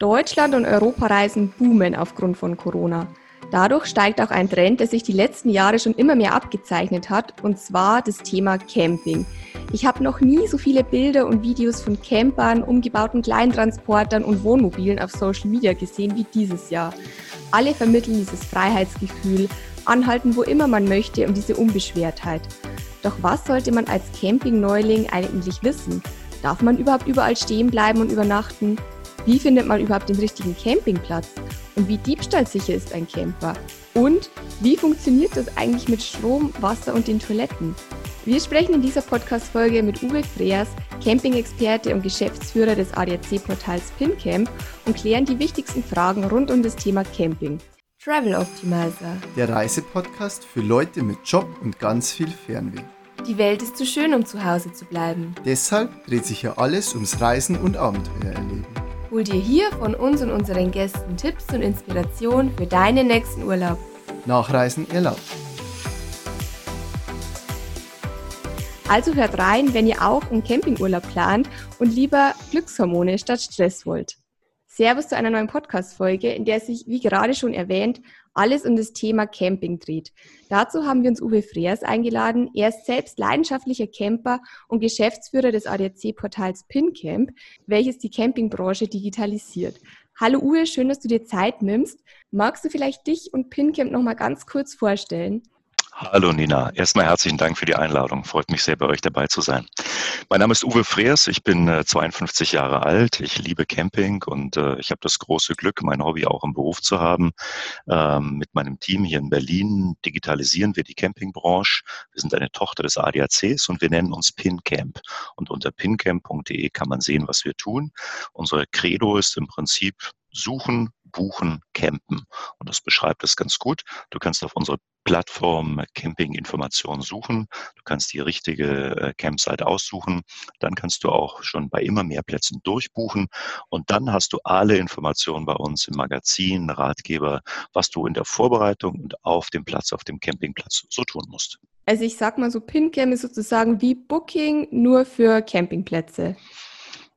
Deutschland und Europareisen boomen aufgrund von Corona. Dadurch steigt auch ein Trend, der sich die letzten Jahre schon immer mehr abgezeichnet hat, und zwar das Thema Camping. Ich habe noch nie so viele Bilder und Videos von Campern, umgebauten Kleintransportern und Wohnmobilen auf Social Media gesehen wie dieses Jahr. Alle vermitteln dieses Freiheitsgefühl, anhalten, wo immer man möchte und diese Unbeschwertheit. Doch was sollte man als Campingneuling eigentlich wissen? Darf man überhaupt überall stehen bleiben und übernachten? Wie findet man überhaupt den richtigen Campingplatz? Und wie diebstahlsicher ist ein Camper? Und wie funktioniert das eigentlich mit Strom, Wasser und den Toiletten? Wir sprechen in dieser Podcast-Folge mit Uwe Freers, Camping-Experte und Geschäftsführer des ADAC-Portals PinCamp und klären die wichtigsten Fragen rund um das Thema Camping. Travel Optimizer. Der Reisepodcast für Leute mit Job und ganz viel Fernweh. Die Welt ist zu schön, um zu Hause zu bleiben. Deshalb dreht sich ja alles ums Reisen und Abenteuer erleben. Hol dir hier von uns und unseren Gästen Tipps und Inspiration für deinen nächsten Urlaub. Nachreisen erlaubt. Also hört rein, wenn ihr auch einen Campingurlaub plant und lieber Glückshormone statt Stress wollt. Servus zu einer neuen Podcast-Folge, in der sich, wie gerade schon erwähnt, alles um das Thema Camping dreht. Dazu haben wir uns Uwe Freers eingeladen. Er ist selbst leidenschaftlicher Camper und Geschäftsführer des ADAC-Portals PinCamp, welches die Campingbranche digitalisiert. Hallo Uwe, schön, dass du dir Zeit nimmst. Magst du vielleicht dich und PinCamp noch mal ganz kurz vorstellen? Hallo Nina, erstmal herzlichen Dank für die Einladung. Freut mich sehr, bei euch dabei zu sein. Mein Name ist Uwe Freers, ich bin 52 äh, Jahre alt, ich liebe Camping und äh, ich habe das große Glück, mein Hobby auch im Beruf zu haben. Ähm, mit meinem Team hier in Berlin digitalisieren wir die Campingbranche. Wir sind eine Tochter des ADACs und wir nennen uns PinCamp. Und unter pincamp.de kann man sehen, was wir tun. Unser Credo ist im Prinzip suchen, buchen, campen. Und das beschreibt es ganz gut. Du kannst auf unsere Plattform Campinginformationen suchen. Du kannst die richtige äh, Campsite aussuchen. Dann kannst du auch schon bei immer mehr Plätzen durchbuchen. Und dann hast du alle Informationen bei uns im Magazin, Ratgeber, was du in der Vorbereitung und auf dem Platz, auf dem Campingplatz so tun musst. Also ich sag mal so, PinCam ist sozusagen wie Booking nur für Campingplätze.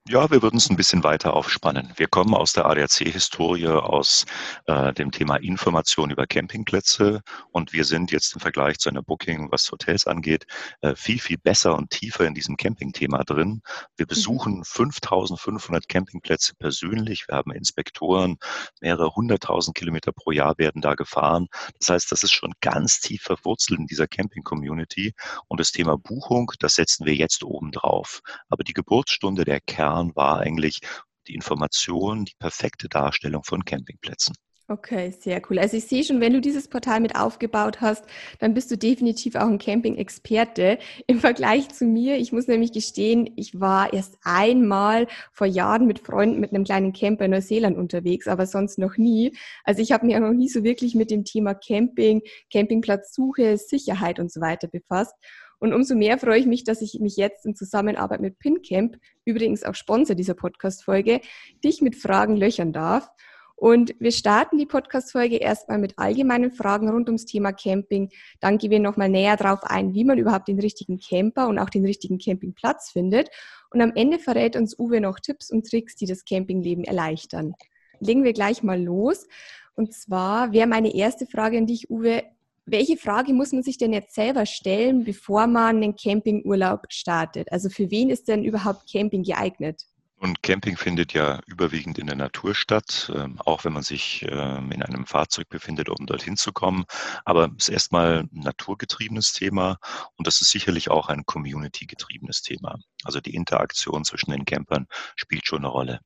Ja, wir würden es ein bisschen weiter aufspannen. Wir kommen aus der ADAC-Historie, aus äh, dem Thema Information über Campingplätze und wir sind jetzt im Vergleich zu einer Booking, was Hotels angeht, äh, viel, viel besser und tiefer in diesem Campingthema drin. Wir mhm. besuchen 5500 Campingplätze persönlich. Wir haben Inspektoren, mehrere hunderttausend Kilometer pro Jahr werden da gefahren. Das heißt, das ist schon ganz tief verwurzelt in dieser Camping-Community und das Thema Buchung, das setzen wir jetzt oben drauf. Aber die Geburtsstunde der Kern Jahren war eigentlich die Information die perfekte Darstellung von Campingplätzen. Okay, sehr cool. Also ich sehe schon, wenn du dieses Portal mit aufgebaut hast, dann bist du definitiv auch ein Camping-Experte im Vergleich zu mir. Ich muss nämlich gestehen, ich war erst einmal vor Jahren mit Freunden mit einem kleinen Camper in Neuseeland unterwegs, aber sonst noch nie. Also ich habe mich auch noch nie so wirklich mit dem Thema Camping, Campingplatzsuche, Sicherheit und so weiter befasst. Und umso mehr freue ich mich, dass ich mich jetzt in Zusammenarbeit mit PinCamp, übrigens auch Sponsor dieser Podcast-Folge, dich mit Fragen löchern darf. Und wir starten die Podcast-Folge erstmal mit allgemeinen Fragen rund ums Thema Camping. Dann gehen wir nochmal näher darauf ein, wie man überhaupt den richtigen Camper und auch den richtigen Campingplatz findet. Und am Ende verrät uns Uwe noch Tipps und Tricks, die das Campingleben erleichtern. Legen wir gleich mal los. Und zwar wäre meine erste Frage an dich, Uwe, welche Frage muss man sich denn jetzt selber stellen, bevor man einen Campingurlaub startet? Also für wen ist denn überhaupt Camping geeignet? Und Camping findet ja überwiegend in der Natur statt, ähm, auch wenn man sich ähm, in einem Fahrzeug befindet, um dorthin zu kommen. Aber es ist erstmal ein naturgetriebenes Thema und das ist sicherlich auch ein community-getriebenes Thema. Also die Interaktion zwischen den Campern spielt schon eine Rolle.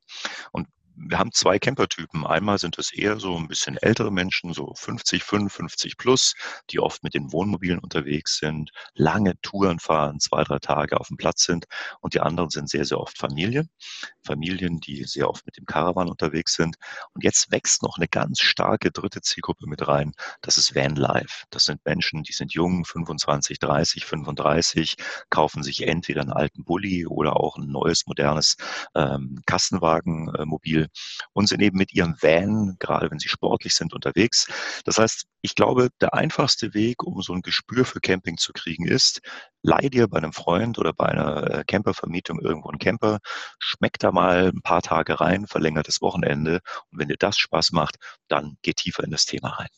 Und wir haben zwei Campertypen. Einmal sind es eher so ein bisschen ältere Menschen, so 50, 55 plus, die oft mit den Wohnmobilen unterwegs sind, lange Touren fahren, zwei, drei Tage auf dem Platz sind. Und die anderen sind sehr, sehr oft Familien. Familien, die sehr oft mit dem Caravan unterwegs sind. Und jetzt wächst noch eine ganz starke dritte Zielgruppe mit rein. Das ist Vanlife. Das sind Menschen, die sind jung, 25, 30, 35, kaufen sich entweder einen alten Bulli oder auch ein neues, modernes ähm, Kastenwagenmobil Und sind eben mit ihrem Van, gerade wenn sie sportlich sind, unterwegs. Das heißt, ich glaube, der einfachste Weg, um so ein Gespür für Camping zu kriegen, ist, leih dir bei einem Freund oder bei einer äh, Campervermietung irgendwo einen Camper, schmeck da mal ein paar Tage rein, verlängertes Wochenende und wenn dir das Spaß macht, dann geh tiefer in das Thema rein.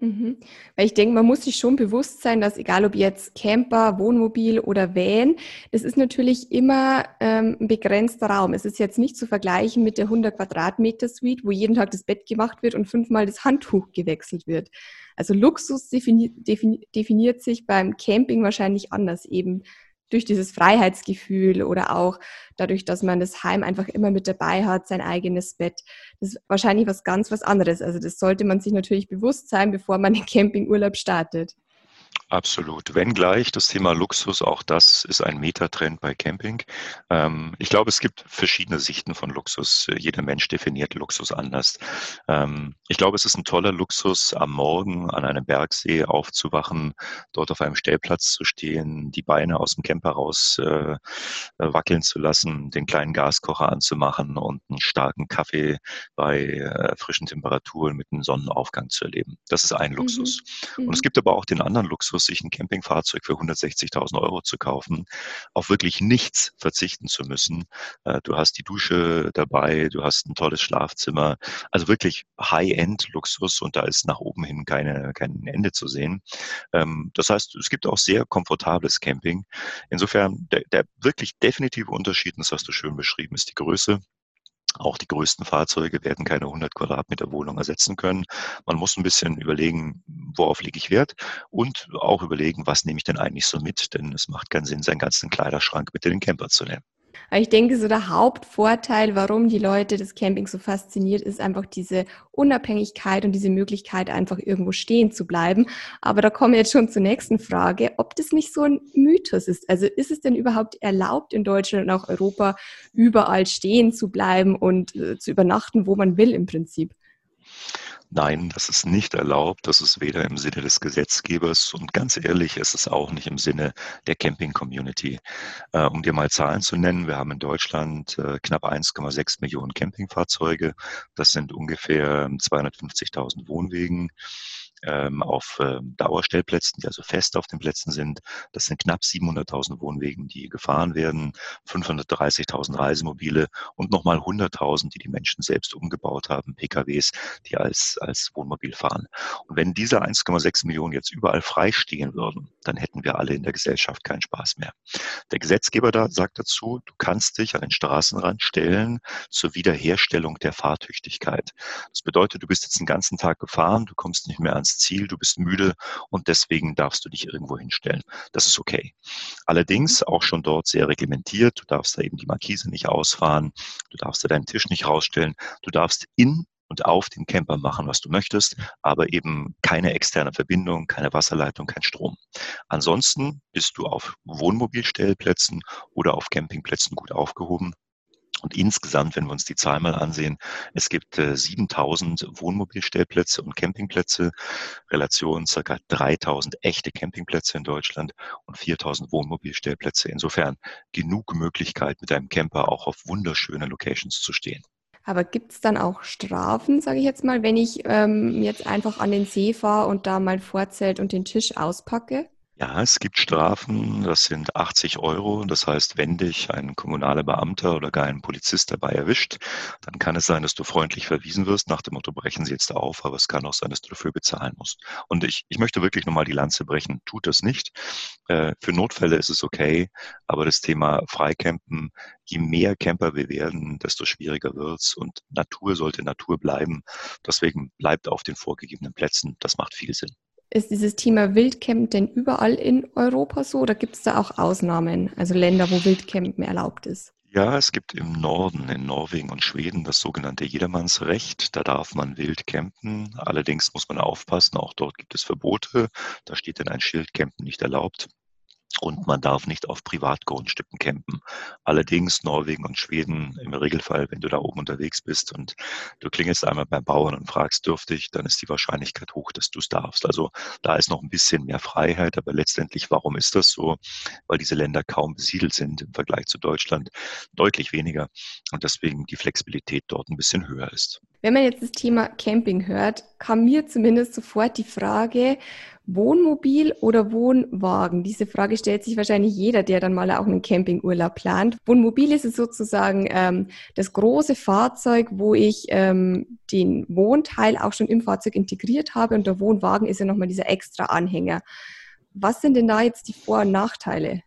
Mhm. Weil ich denke, man muss sich schon bewusst sein, dass egal ob jetzt Camper, Wohnmobil oder Van, das ist natürlich immer ähm, ein begrenzter Raum. Es ist jetzt nicht zu vergleichen mit der 100 Quadratmeter Suite, wo jeden Tag das Bett gemacht wird und fünfmal das Handtuch gewechselt wird. Also Luxus defini defini definiert sich beim Camping wahrscheinlich anders eben durch dieses Freiheitsgefühl oder auch dadurch, dass man das Heim einfach immer mit dabei hat, sein eigenes Bett. Das ist wahrscheinlich was ganz was anderes. Also das sollte man sich natürlich bewusst sein, bevor man den Campingurlaub startet. Absolut. Wenngleich das Thema Luxus, auch das ist ein Metatrend bei Camping. Ähm, ich glaube, es gibt verschiedene Sichten von Luxus. Jeder Mensch definiert Luxus anders. Ähm, ich glaube, es ist ein toller Luxus, am Morgen an einem Bergsee aufzuwachen, dort auf einem Stellplatz zu stehen, die Beine aus dem Camper raus äh, wackeln zu lassen, den kleinen Gaskocher anzumachen und einen starken Kaffee bei äh, frischen Temperaturen mit einem Sonnenaufgang zu erleben. Das ist ein Luxus. Mhm. Und es mhm. gibt aber auch den anderen Luxus, Luxus, sich ein Campingfahrzeug für 160.000 Euro zu kaufen, auf wirklich nichts verzichten zu müssen. Äh, du hast die Dusche dabei, du hast ein tolles Schlafzimmer, also wirklich High-End-Luxus und da ist nach oben hin keine, kein Ende zu sehen. Ähm, das heißt, es gibt auch sehr komfortables Camping. Insofern, der, der wirklich definitive Unterschied, und das hast du schön beschrieben, ist die Größe. Auch die größten Fahrzeuge werden keine 100 Quadratmeter Wohnung ersetzen können. Man muss ein bisschen überlegen, worauf lege ich Wert und auch überlegen, was nehme ich denn eigentlich so mit, denn es macht keinen Sinn, seinen ganzen Kleiderschrank mit in den Camper zu nehmen. Aber ich denke, so der Hauptvorteil, warum die Leute das Camping so fasziniert, ist einfach diese Unabhängigkeit und diese Möglichkeit, einfach irgendwo stehen zu bleiben. Aber da kommen wir jetzt schon zur nächsten Frage, ob das nicht so ein Mythos ist. Also ist es denn überhaupt erlaubt, in Deutschland und auch Europa überall stehen zu bleiben und äh, zu übernachten, wo man will im Prinzip? Nein, das ist nicht erlaubt. Das ist weder im Sinne des Gesetzgebers und ganz ehrlich, ist es auch nicht im Sinne der Camping-Community. Äh, um dir mal Zahlen zu nennen, wir haben in Deutschland äh, knapp 1,6 Millionen Campingfahrzeuge. Das sind ungefähr 250.000 Wohnwegen ähm, auf ähm, Dauerstellplätzen, die also fest auf den Plätzen sind. Das sind knapp 700.000 Wohnwegen, die gefahren werden, 530.000 Reisemobile und nochmal 100.000, die die Menschen selbst umgebaut haben, PKWs, die als, als Wohnmobil fahren. Und wenn diese 1,6 Millionen jetzt überall frei stehen würden, dann hätten wir alle in der Gesellschaft keinen Spaß mehr. Der Gesetzgeber da sagt dazu, du kannst dich an den Straßenrand stellen zur Wiederherstellung der Fahrtüchtigkeit. Das bedeutet, du bist jetzt den ganzen Tag gefahren, du kommst nicht mehr ans ans Ziel, du bist müde und deswegen darfst du dich irgendwo hinstellen. Das ist okay. Allerdings auch schon dort sehr reglementiert. Du darfst da eben die Markise nicht ausfahren, du darfst da deinen Tisch nicht rausstellen, du darfst in und auf dem Camper machen, was du möchtest, aber eben keine externe Verbindung, keine Wasserleitung, kein Strom. Ansonsten bist du auf Wohnmobilstellplätzen oder auf Campingplätzen gut aufgehoben. Und insgesamt, wenn wir uns die Zahl mal ansehen, es gibt äh, 7000 Wohnmobilstellplätze und Campingplätze, Relation circa 3000 echte Campingplätze in Deutschland und 4000 Wohnmobilstellplätze. Insofern genug Möglichkeit, mit einem Camper auch auf wunderschöne Locations zu stehen. Aber gibt es dann auch Strafen, sage ich jetzt mal, wenn ich ähm, jetzt einfach an den See fahre und da mein Vorzelt und den Tisch auspacke? Ja, es gibt Strafen, das sind 80 Euro. Das heißt, wenn dich ein kommunaler Beamter oder gar ein Polizist dabei erwischt, dann kann es sein, dass du freundlich verwiesen wirst, nach dem Motto, brechen Sie jetzt auf, aber es kann auch sein, dass du dafür bezahlen musst. Und ich, ich möchte wirklich nochmal die Lanze brechen, tut das nicht. Äh, für Notfälle ist es okay, aber das Thema Freicampen, je mehr Camper wir werden, desto schwieriger wird's und Natur sollte Natur bleiben. Deswegen bleibt auf den vorgegebenen Plätzen, das macht viel Sinn. Ist dieses Thema Wildcamp denn überall in Europa so oder gibt es da auch Ausnahmen, also Länder, wo Wildcampen erlaubt ist? Ja, es gibt im Norden, in Norwegen und Schweden, das sogenannte Jedermannsrecht. Da darf man wild campen. Allerdings muss man aufpassen, auch dort gibt es Verbote. Da steht dann ein Schild, Campen nicht erlaubt. Und man darf nicht auf Privatgrundstücken campen. Allerdings Norwegen und Schweden im Regelfall, wenn du da oben unterwegs bist und du klingelst einmal beim Bauern und fragst, dürftig, dann ist die Wahrscheinlichkeit hoch, dass du es darfst. Also da ist noch ein bisschen mehr Freiheit, aber letztendlich, warum ist das so? Weil diese Länder kaum besiedelt sind im Vergleich zu Deutschland, deutlich weniger und deswegen die Flexibilität dort ein bisschen höher ist. Wenn man jetzt das Thema Camping hört, kam mir zumindest sofort die Frage, Wohnmobil oder Wohnwagen? Diese Frage stellt sich wahrscheinlich jeder, der dann mal auch einen Campingurlaub plant. Wohnmobil ist es sozusagen ähm, das große Fahrzeug, wo ich ähm, den Wohnteil auch schon im Fahrzeug integriert habe und der Wohnwagen ist ja nochmal dieser extra Anhänger. Was sind denn da jetzt die Vor- und Nachteile?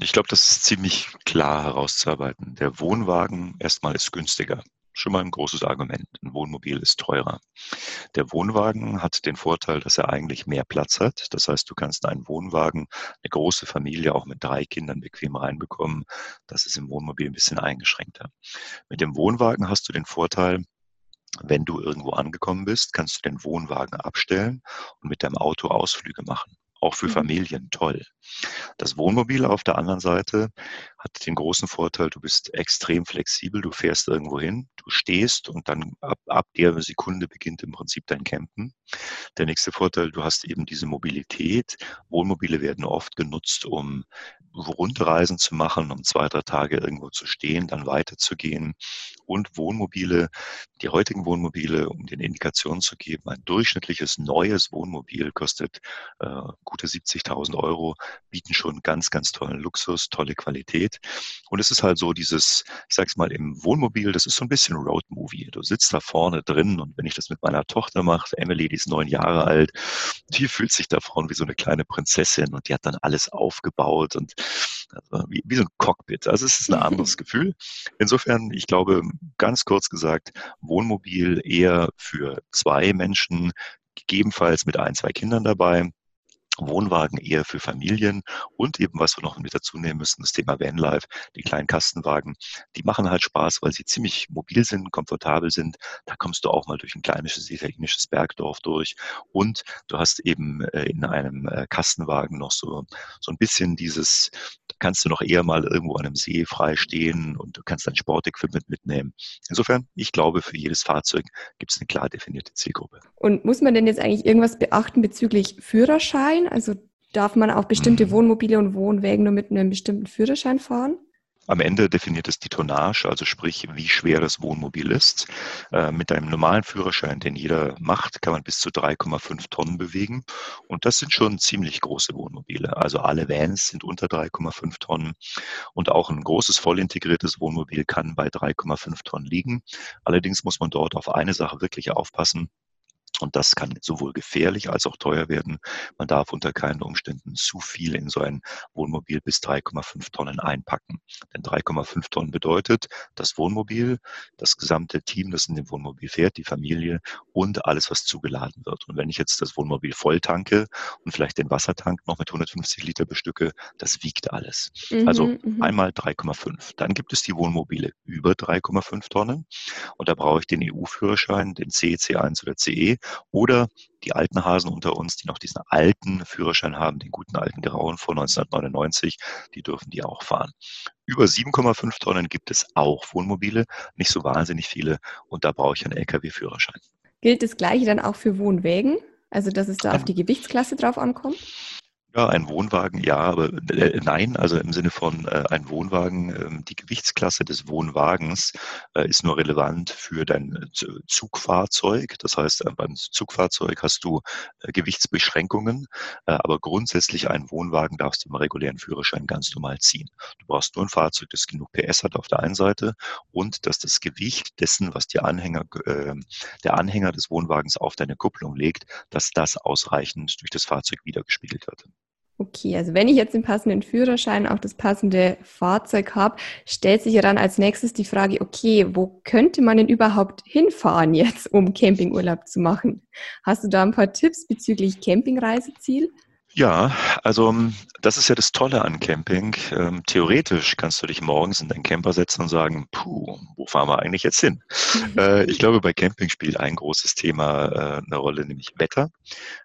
Ich glaube, das ist ziemlich klar herauszuarbeiten. Der Wohnwagen erstmal ist günstiger. Schon mal ein großes Argument. Ein Wohnmobil ist teurer. Der Wohnwagen hat den Vorteil, dass er eigentlich mehr Platz hat. Das heißt, du kannst einen Wohnwagen, eine große Familie auch mit drei Kindern bequem reinbekommen. Das ist im Wohnmobil ein bisschen eingeschränkter. Mit dem Wohnwagen hast du den Vorteil, wenn du irgendwo angekommen bist, kannst du den Wohnwagen abstellen und mit deinem Auto Ausflüge machen auch für mhm. Familien toll. Das Wohnmobil auf der anderen Seite hat den großen Vorteil, du bist extrem flexibel, du fährst irgendwo hin, du stehst und dann ab, ab der Sekunde beginnt im Prinzip dein Campen. Der nächste Vorteil, du hast eben diese Mobilität. Wohnmobile werden oft genutzt, um Rundreisen zu machen, um zwei, drei Tage irgendwo zu stehen, dann weiterzugehen. Und Wohnmobile, die heutigen Wohnmobile, um den Indikationen zu geben, ein durchschnittliches neues Wohnmobil kostet äh, gute 70.000 Euro, bieten schon ganz, ganz tollen Luxus, tolle Qualität. Und es ist halt so dieses, ich sag's mal, im Wohnmobil, das ist so ein bisschen Roadmovie. Du sitzt da vorne drin und wenn ich das mit meiner Tochter mache, Emily, die ist neun Jahre alt, die fühlt sich da vorne wie so eine kleine Prinzessin und die hat dann alles aufgebaut und also wie, wie so ein Cockpit. Also es ist ein anderes Gefühl. Insofern, ich glaube, ganz kurz gesagt, Wohnmobil eher für zwei Menschen, gegebenenfalls mit ein, zwei Kindern dabei. Wohnwagen eher für Familien und eben, was wir noch mit dazu nehmen müssen, das Thema Vanlife, die kleinen Kastenwagen, die machen halt Spaß, weil sie ziemlich mobil sind, komfortabel sind. Da kommst du auch mal durch ein kleines italienisches Bergdorf durch und du hast eben äh, in einem äh, Kastenwagen noch so, so ein bisschen dieses, kannst du noch eher mal irgendwo an einem See frei stehen und du kannst dein Sportequipment mitnehmen. Insofern, ich glaube, für jedes Fahrzeug gibt es eine klar definierte Zielgruppe. Und muss man denn jetzt eigentlich irgendwas beachten bezüglich Führerschein? Sein? Also darf man auch bestimmte mhm. Wohnmobile und Wohnwägen nur mit einem bestimmten Führerschein fahren? Am Ende definiert es die Tonnage, also sprich, wie schwer das Wohnmobil ist. Äh, mit einem normalen Führerschein, den jeder macht, kann man bis zu 3,5 Tonnen bewegen. Und das sind schon ziemlich große Wohnmobile. Also alle Vans sind unter 3,5 Tonnen. Und auch ein großes vollintegriertes Wohnmobil kann bei 3,5 Tonnen liegen. Allerdings muss man dort auf eine Sache wirklich aufpassen. Und das kann sowohl gefährlich als auch teuer werden. Man darf unter keinen Umständen zu viel in so ein Wohnmobil bis 3,5 Tonnen einpacken. Denn 3,5 Tonnen bedeutet das Wohnmobil, das gesamte Team, das in dem Wohnmobil fährt, die Familie und alles, was zugeladen wird. Und wenn ich jetzt das Wohnmobil voll tanke und vielleicht den Wassertank noch mit 150 Liter bestücke, das wiegt alles. Mhm, also mhm. einmal 3,5. Dann gibt es die Wohnmobile über 3,5 Tonnen. Und da brauche ich den EU-Führerschein, den C, C1 oder CE oder die alten Hasen unter uns, die noch diesen alten Führerschein haben, den guten alten Grauen vor 1999, die dürfen die auch fahren. Über 7,5 Tonnen gibt es auch Wohnmobile, nicht so wahnsinnig viele und da brauche ich einen Lkw-Führerschein. Gilt das gleiche dann auch für Wohnwägen? Also, dass es da auf die Gewichtsklasse drauf ankommt? Ja, ein Wohnwagen, ja, aber äh, nein, also im Sinne von äh, ein Wohnwagen, äh, die Gewichtsklasse des Wohnwagens äh, ist nur relevant für dein äh, Zugfahrzeug. Das heißt, äh, beim Zugfahrzeug hast du Gewichtsbeschränkungen, aber grundsätzlich einen Wohnwagen darfst du im regulären Führerschein ganz normal ziehen. Du brauchst nur ein Fahrzeug, das genug PS hat auf der einen Seite und dass das Gewicht dessen, was die Anhänger, der Anhänger des Wohnwagens auf deine Kupplung legt, dass das ausreichend durch das Fahrzeug wiedergespiegelt wird. Okay, also wenn ich jetzt den passenden Führerschein, auch das passende Fahrzeug habe, stellt sich ja dann als nächstes die Frage, okay, wo könnte man denn überhaupt hinfahren jetzt, um Campingurlaub zu machen? Hast du da ein paar Tipps bezüglich Campingreiseziel? Ja, also ähm, das ist ja das Tolle an Camping. Ähm, theoretisch kannst du dich morgens in deinen Camper setzen und sagen, puh, wo fahren wir eigentlich jetzt hin? Äh, ich glaube, bei Camping spielt ein großes Thema äh, eine Rolle, nämlich Wetter.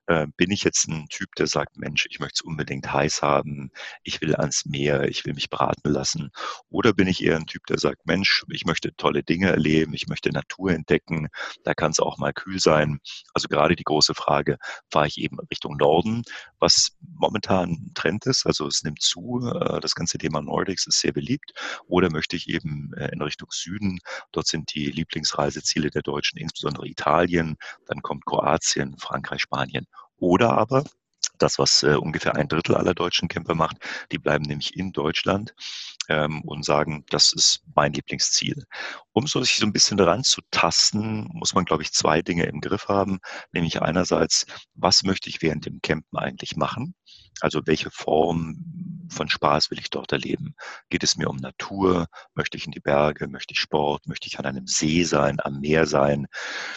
Äh, bin ich jetzt ein Typ, der sagt, Mensch, ich möchte es unbedingt heiß haben, ich will ans Meer, ich will mich braten lassen? Oder bin ich eher ein Typ, der sagt, Mensch, ich möchte tolle Dinge erleben, ich möchte Natur entdecken, da kann es auch mal kühl sein. Also gerade die große Frage, fahre ich eben Richtung Norden, was momentan ein Trend ist, also es nimmt zu, äh, das ganze Thema Nordics ist sehr beliebt, oder möchte ich eben äh, in Richtung Süden, dort sind die Lieblingsreiseziele der Deutschen, insbesondere Italien, dann kommt Kroatien, Frankreich, Spanien. Oder aber das, was äh, ungefähr ein Drittel aller deutschen Camper macht. Die bleiben nämlich in Deutschland ähm, und sagen, das ist mein Lieblingsziel. Um so sich so ein bisschen daran zu tasten, muss man, glaube ich, zwei Dinge im Griff haben. Nämlich einerseits, was möchte ich während dem Campen eigentlich machen? Also welche Form von Spaß will ich dort erleben? Geht es mir um Natur? Möchte ich in die Berge? Möchte ich Sport? Möchte ich an einem See sein, am Meer sein?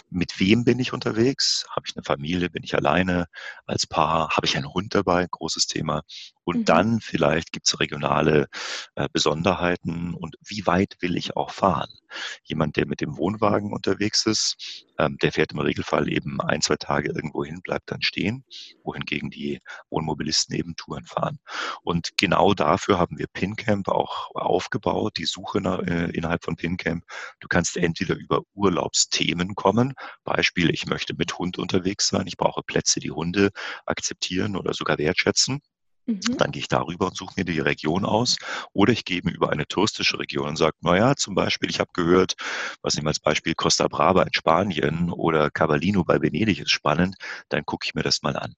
Mit wem bin ich unterwegs? Habe ich eine Familie? Bin ich alleine? Als Paar? Habe ich einen Hund dabei? Großes Thema. Und mhm. dann vielleicht gibt es regionale äh, Besonderheiten und wie weit will ich auch fahren? Jemand, der mit dem Wohnwagen unterwegs ist, ähm, der fährt im Regelfall eben ein, zwei Tage irgendwo hin, bleibt dann stehen, wohingegen die Wohnmobilisten eben Touren fahren. Und genau dafür haben wir PinCamp auch aufgebaut, die Suche nach, äh, innerhalb von PinCamp. Du kannst entweder über Urlaubsthemen kommen, Beispiel, ich möchte mit Hund unterwegs sein, ich brauche Plätze, die Hunde akzeptieren oder sogar wertschätzen. Mhm. Dann gehe ich darüber und suche mir die Region aus. Oder ich gehe über eine touristische Region und sage, naja, zum Beispiel, ich habe gehört, was nehmen wir als Beispiel Costa Brava in Spanien oder Cavallino bei Venedig ist spannend, dann gucke ich mir das mal an.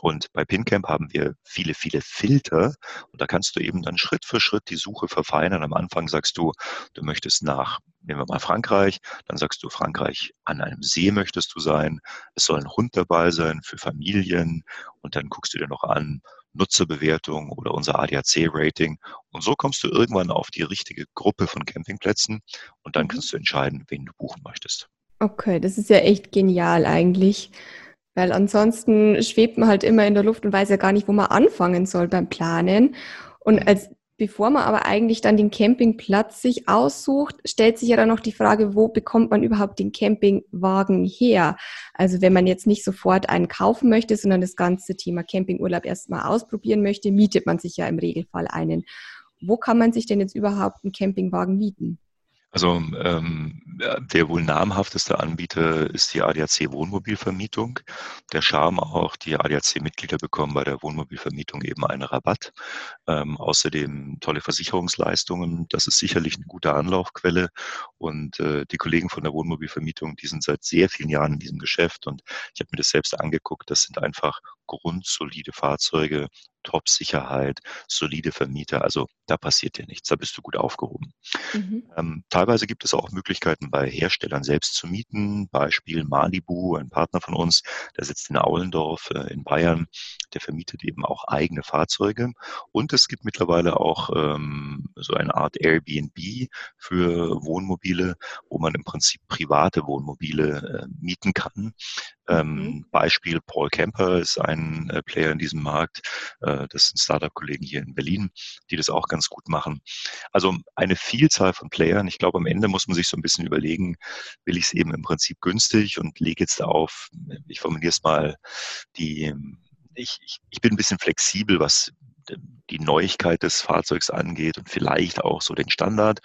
Und bei PinCamp haben wir viele, viele Filter und da kannst du eben dann Schritt für Schritt die Suche verfeinern. Am Anfang sagst du, du möchtest nach, nehmen wir mal Frankreich, dann sagst du Frankreich, an einem See möchtest du sein, es soll ein Hund dabei sein für Familien und dann guckst du dir noch an, Nutzerbewertung oder unser ADAC-Rating. Und so kommst du irgendwann auf die richtige Gruppe von Campingplätzen und dann mhm. kannst du entscheiden, wen du buchen möchtest. Okay, das ist ja echt genial eigentlich. Weil ansonsten schwebt man halt immer in der Luft und weiß ja gar nicht, wo man anfangen soll beim Planen. Und mhm. als Bevor man aber eigentlich dann den Campingplatz sich aussucht, stellt sich ja dann noch die Frage, wo bekommt man überhaupt den Campingwagen her? Also wenn man jetzt nicht sofort einen kaufen möchte, sondern das ganze Thema Campingurlaub erstmal ausprobieren möchte, mietet man sich ja im Regelfall einen. Wo kann man sich denn jetzt überhaupt einen Campingwagen mieten? Also ähm, der wohl namhafteste Anbieter ist die ADAC Wohnmobilvermietung. Der Charme auch, die ADAC-Mitglieder bekommen bei der Wohnmobilvermietung eben einen Rabatt. Ähm, außerdem tolle Versicherungsleistungen. Das ist sicherlich eine gute Anlaufquelle. Und äh, die Kollegen von der Wohnmobilvermietung, die sind seit sehr vielen Jahren in diesem Geschäft. Und ich habe mir das selbst angeguckt. Das sind einfach grundsolide Fahrzeuge, Top-Sicherheit, solide Vermieter. Also da passiert dir nichts, da bist du gut aufgehoben. Mhm. Ähm, teilweise gibt es auch Möglichkeiten bei Herstellern selbst zu mieten. Beispiel Malibu, ein Partner von uns, der sitzt in Aulendorf äh, in Bayern, der vermietet eben auch eigene Fahrzeuge. Und es gibt mittlerweile auch ähm, so eine Art Airbnb für Wohnmobile, wo man im Prinzip private Wohnmobile äh, mieten kann. Ähm, mhm. Beispiel Paul Kemper ist ein äh, Player in diesem Markt. Äh, das sind Startup-Kollegen hier in Berlin, die das auch ganz gut machen. Also eine Vielzahl von Playern. Ich glaube, am Ende muss man sich so ein bisschen überlegen, will ich es eben im Prinzip günstig und lege jetzt auf, ich formuliere es mal, die, ich, ich, ich bin ein bisschen flexibel, was die Neuigkeit des Fahrzeugs angeht und vielleicht auch so den Standard,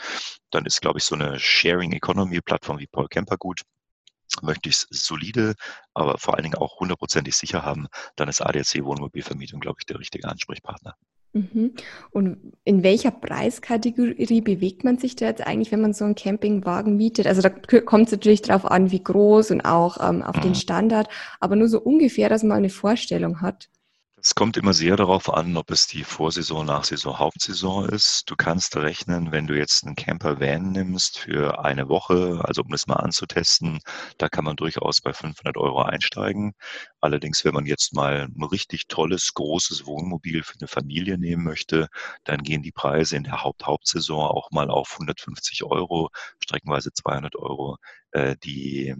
dann ist, glaube ich, so eine Sharing Economy Plattform wie Paul Kemper gut möchte ich es solide, aber vor allen Dingen auch hundertprozentig sicher haben, dann ist ADAC Wohnmobilvermietung, glaube ich, der richtige Ansprechpartner. Mhm. Und in welcher Preiskategorie bewegt man sich da jetzt eigentlich, wenn man so einen Campingwagen mietet? Also da kommt es natürlich darauf an, wie groß und auch ähm, auf mhm. den Standard, aber nur so ungefähr, dass man eine Vorstellung hat. Es kommt immer sehr darauf an, ob es die Vorsaison, Nachsaison, Hauptsaison ist. Du kannst rechnen, wenn du jetzt einen Camper-Van nimmst für eine Woche, also um das mal anzutesten, da kann man durchaus bei 500 Euro einsteigen. Allerdings, wenn man jetzt mal ein richtig tolles, großes Wohnmobil für eine Familie nehmen möchte, dann gehen die Preise in der Haupt-Hauptsaison auch mal auf 150 Euro, streckenweise 200 Euro. Äh, die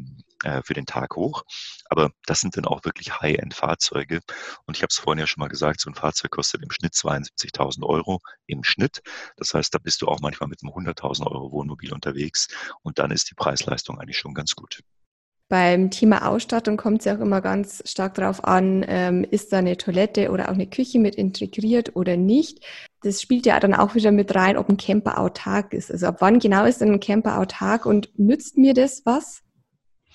äh, für den Tag hoch. Aber das sind dann auch wirklich High-End-Fahrzeuge. Und ich habe es vorhin ja schon mal gesagt, so ein Fahrzeug kostet im Schnitt 72.000 Euro im Schnitt. Das heißt, da bist du auch manchmal mit einem 100.000 Euro Wohnmobil unterwegs. Und dann ist die Preisleistung eigentlich schon ganz gut. Beim Thema Ausstattung kommt es ja auch immer ganz stark darauf an, ähm, ist da eine Toilette oder auch eine Küche mit integriert oder nicht. Das spielt ja dann auch wieder mit rein, ob ein Camper autark ist. Also ab wann genau ist denn ein Camper autark und nützt mir das was?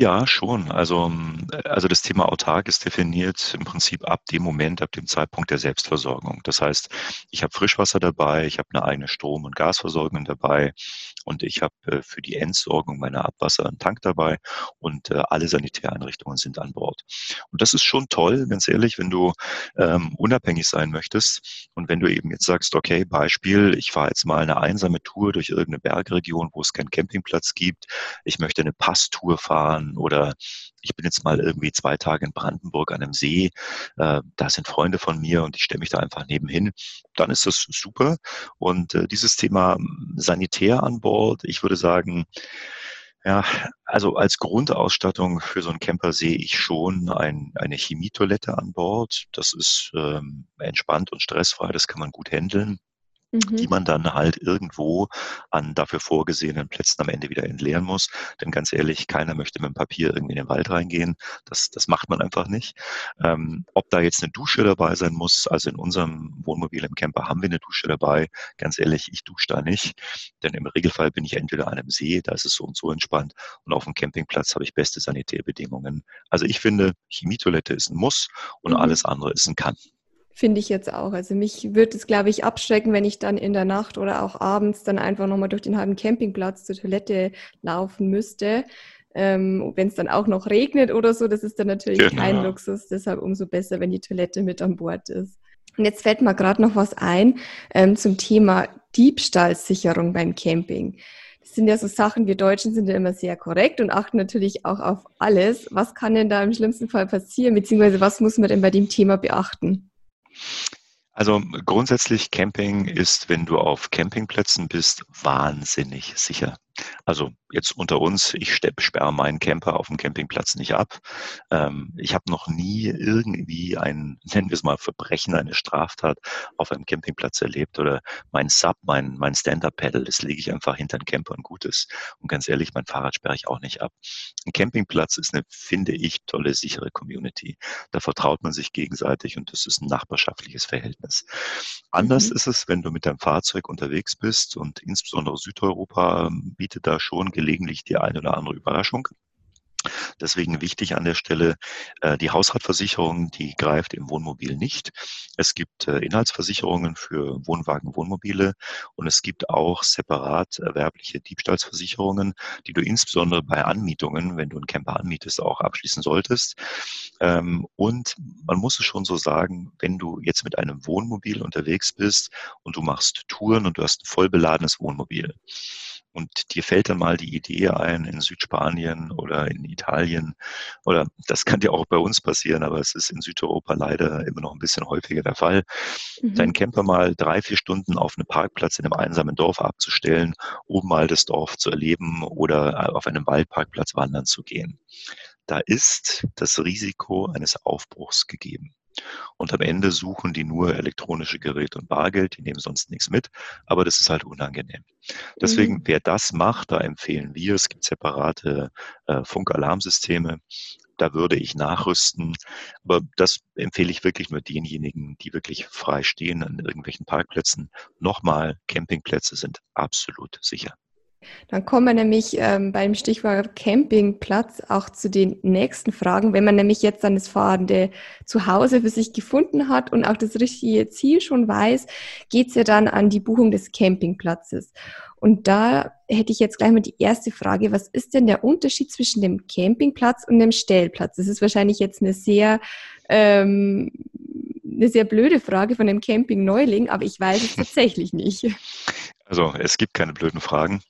Ja, schon. Also, also das Thema autark ist definiert im Prinzip ab dem Moment, ab dem Zeitpunkt der Selbstversorgung. Das heißt, ich habe Frischwasser dabei, ich habe eine eigene Strom- und Gasversorgung dabei und ich habe äh, für die Entsorgung meiner Abwasser einen Tank dabei und äh, alle Sanitäreinrichtungen sind an Bord. Und das ist schon toll, ganz ehrlich, wenn du ähm, unabhängig sein möchtest und wenn du eben jetzt sagst, okay, Beispiel, ich fahre jetzt mal eine einsame Tour durch irgendeine Bergregion, wo es keinen Campingplatz gibt, ich möchte eine Passtour fahren, oder ich bin jetzt mal irgendwie zwei Tage in Brandenburg an einem See, äh, da sind Freunde von mir und ich stelle mich da einfach nebenhin, dann ist das super. Und äh, dieses Thema hm, Sanitär an Bord, ich würde sagen, ja, also als Grundausstattung für so einen Camper sehe ich schon ein, eine Chemietoilette an Bord. Das ist ähm, entspannt und stressfrei, das kann man gut handeln mhm. die man dann halt irgendwo an dafür vorgesehenen Plätzen am Ende wieder entleeren muss. Denn ganz ehrlich, keiner möchte mit dem Papier irgendwie in den Wald reingehen. Das, das macht man einfach nicht. Ähm, ob da jetzt eine Dusche dabei sein muss, also in unserem Wohnmobil im Camper haben wir eine Dusche dabei. Ganz ehrlich, ich dusche da nicht. Denn im Regelfall bin ich entweder an einem See, da ist es so und so entspannt, und auf dem Campingplatz habe ich beste Sanitärbedingungen. Also ich finde, Chemietoilette ist ein Muss und mhm. alles andere ist ein Kann. Finde ich jetzt auch. Also mich würde es, glaube ich, abschrecken, wenn ich dann in der Nacht oder auch abends dann einfach nochmal durch den halben Campingplatz zur Toilette laufen müsste. Ähm, wenn es dann auch noch regnet oder so, das ist dann natürlich genau. kein Luxus. Deshalb umso besser, wenn die Toilette mit an Bord ist. Und jetzt fällt mir gerade noch was ein ähm, zum Thema Diebstahlsicherung beim Camping. Das sind ja so Sachen, wir Deutschen sind ja immer sehr korrekt und achten natürlich auch auf alles. Was kann denn da im schlimmsten Fall passieren, beziehungsweise was muss man denn bei dem Thema beachten? Also grundsätzlich Camping ist, wenn du auf Campingplätzen bist, wahnsinnig sicher. Also jetzt unter uns, ich sperre meinen Camper auf dem Campingplatz nicht ab. Ähm, ich habe noch nie irgendwie ein, nennen wir es mal, Verbrechen, eine Straftat auf einem Campingplatz erlebt oder mein Sub, mein, mein Stand-Up-Pedal, das lege ich einfach hinter den Camper und gut ist. Und ganz ehrlich, mein Fahrrad sperre ich auch nicht ab. Ein Campingplatz ist eine, finde ich, tolle, sichere Community. Da vertraut man sich gegenseitig und das ist ein nachbarschaftliches Verhältnis. Anders mhm. ist es, wenn du mit deinem Fahrzeug unterwegs bist und insbesondere Südeuropa bietet da schon gelegentlich die eine oder andere Überraschung. Deswegen wichtig an der Stelle, äh, die Hausratversicherung, die greift im Wohnmobil nicht. Es gibt äh, Inhaltsversicherungen für Wohnwagen, Wohnmobile und es gibt auch separat erwerbliche Diebstahlsversicherungen, die du insbesondere bei Anmietungen, wenn du einen Camper anmietest, auch abschließen solltest. Ähm, und man muss es schon so sagen, wenn du jetzt mit einem Wohnmobil unterwegs bist und du machst Touren und du hast ein vollbeladenes Wohnmobil, und dir fällt dann mal die Idee ein in Südspanien oder in Italien oder das kann dir auch bei uns passieren, aber es ist in Südeuropa leider immer noch ein bisschen häufiger der Fall, mhm. deinen Camper mal drei, vier Stunden auf einem Parkplatz in einem einsamen Dorf abzustellen, um mal das Dorf zu erleben oder auf einem Waldparkplatz wandern zu gehen. Da ist das Risiko eines Aufbruchs gegeben. Und am Ende suchen die nur elektronische Geräte und Bargeld, die nehmen sonst nichts mit, aber das ist halt unangenehm. Deswegen, mhm. wer das macht, da empfehlen wir, es gibt separate äh, Funkalarmsysteme, da würde ich nachrüsten. Aber das empfehle ich wirklich nur denjenigen, die wirklich frei stehen an irgendwelchen Parkplätzen. Nochmal, Campingplätze sind absolut sicher. Dann kommen wir nämlich ähm, beim Stichwort Campingplatz auch zu den nächsten Fragen. Wenn man nämlich jetzt dann das Fahrende zu Hause für sich gefunden hat und auch das richtige Ziel schon weiß, geht es ja dann an die Buchung des Campingplatzes. Und da hätte ich jetzt gleich mal die erste Frage. Was ist denn der Unterschied zwischen dem Campingplatz und dem Stellplatz? Das ist wahrscheinlich jetzt eine sehr, ähm, eine sehr blöde Frage von einem Camping-Neuling, aber ich weiß es tatsächlich nicht. Also es gibt keine blöden Fragen.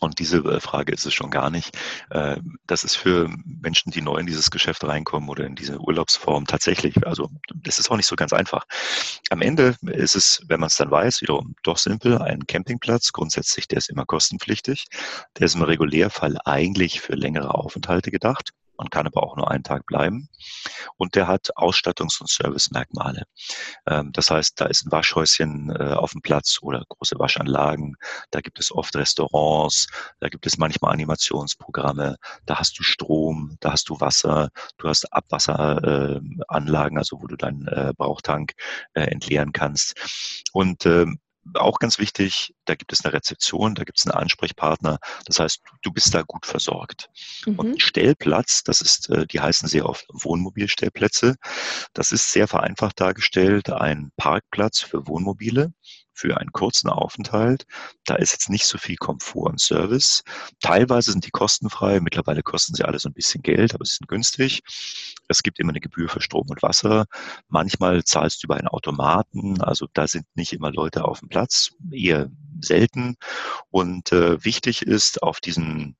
Und diese äh, Frage ist es schon gar nicht. Äh, das ist für Menschen, die neu in dieses Geschäft reinkommen oder in diese Urlaubsform tatsächlich, also das ist auch nicht so ganz einfach. Am Ende ist es, wenn man es dann weiß, wiederum doch simpel, ein Campingplatz. Grundsätzlich, der ist immer kostenpflichtig. Der ist im Regulärfall eigentlich für längere Aufenthalte gedacht. Man kann aber auch nur einen Tag bleiben. Und der hat Ausstattungs- und Servicemerkmale. Ähm, das heißt, da ist ein Waschhäuschen äh, auf dem Platz oder große Waschanlagen. Da gibt es oft Restaurants. Da gibt es manchmal Animationsprogramme. Da hast du Strom, da hast du Wasser. Du hast Abwasseranlagen, also wo du deinen äh, Bauchtank äh, entleeren kannst. Und ähm, auch ganz wichtig, da gibt es eine Rezeption, da gibt es einen Ansprechpartner. Das heißt, du bist da gut versorgt. Mhm. Und Stellplatz, das ist, äh, die heißen sehr oft Wohnmobilstellplätze. Das ist sehr vereinfacht dargestellt, ein Parkplatz für Wohnmobile für einen kurzen Aufenthalt. Da ist jetzt nicht so viel Komfort und Service. Teilweise sind die kostenfrei. Mittlerweile kosten sie alle so ein bisschen Geld, aber sie sind günstig. Es gibt immer eine Gebühr für Strom und Wasser. Manchmal zahlst du über einen Automaten. Also da sind nicht immer Leute auf dem Platz, eher selten. Und äh, wichtig ist auf diesen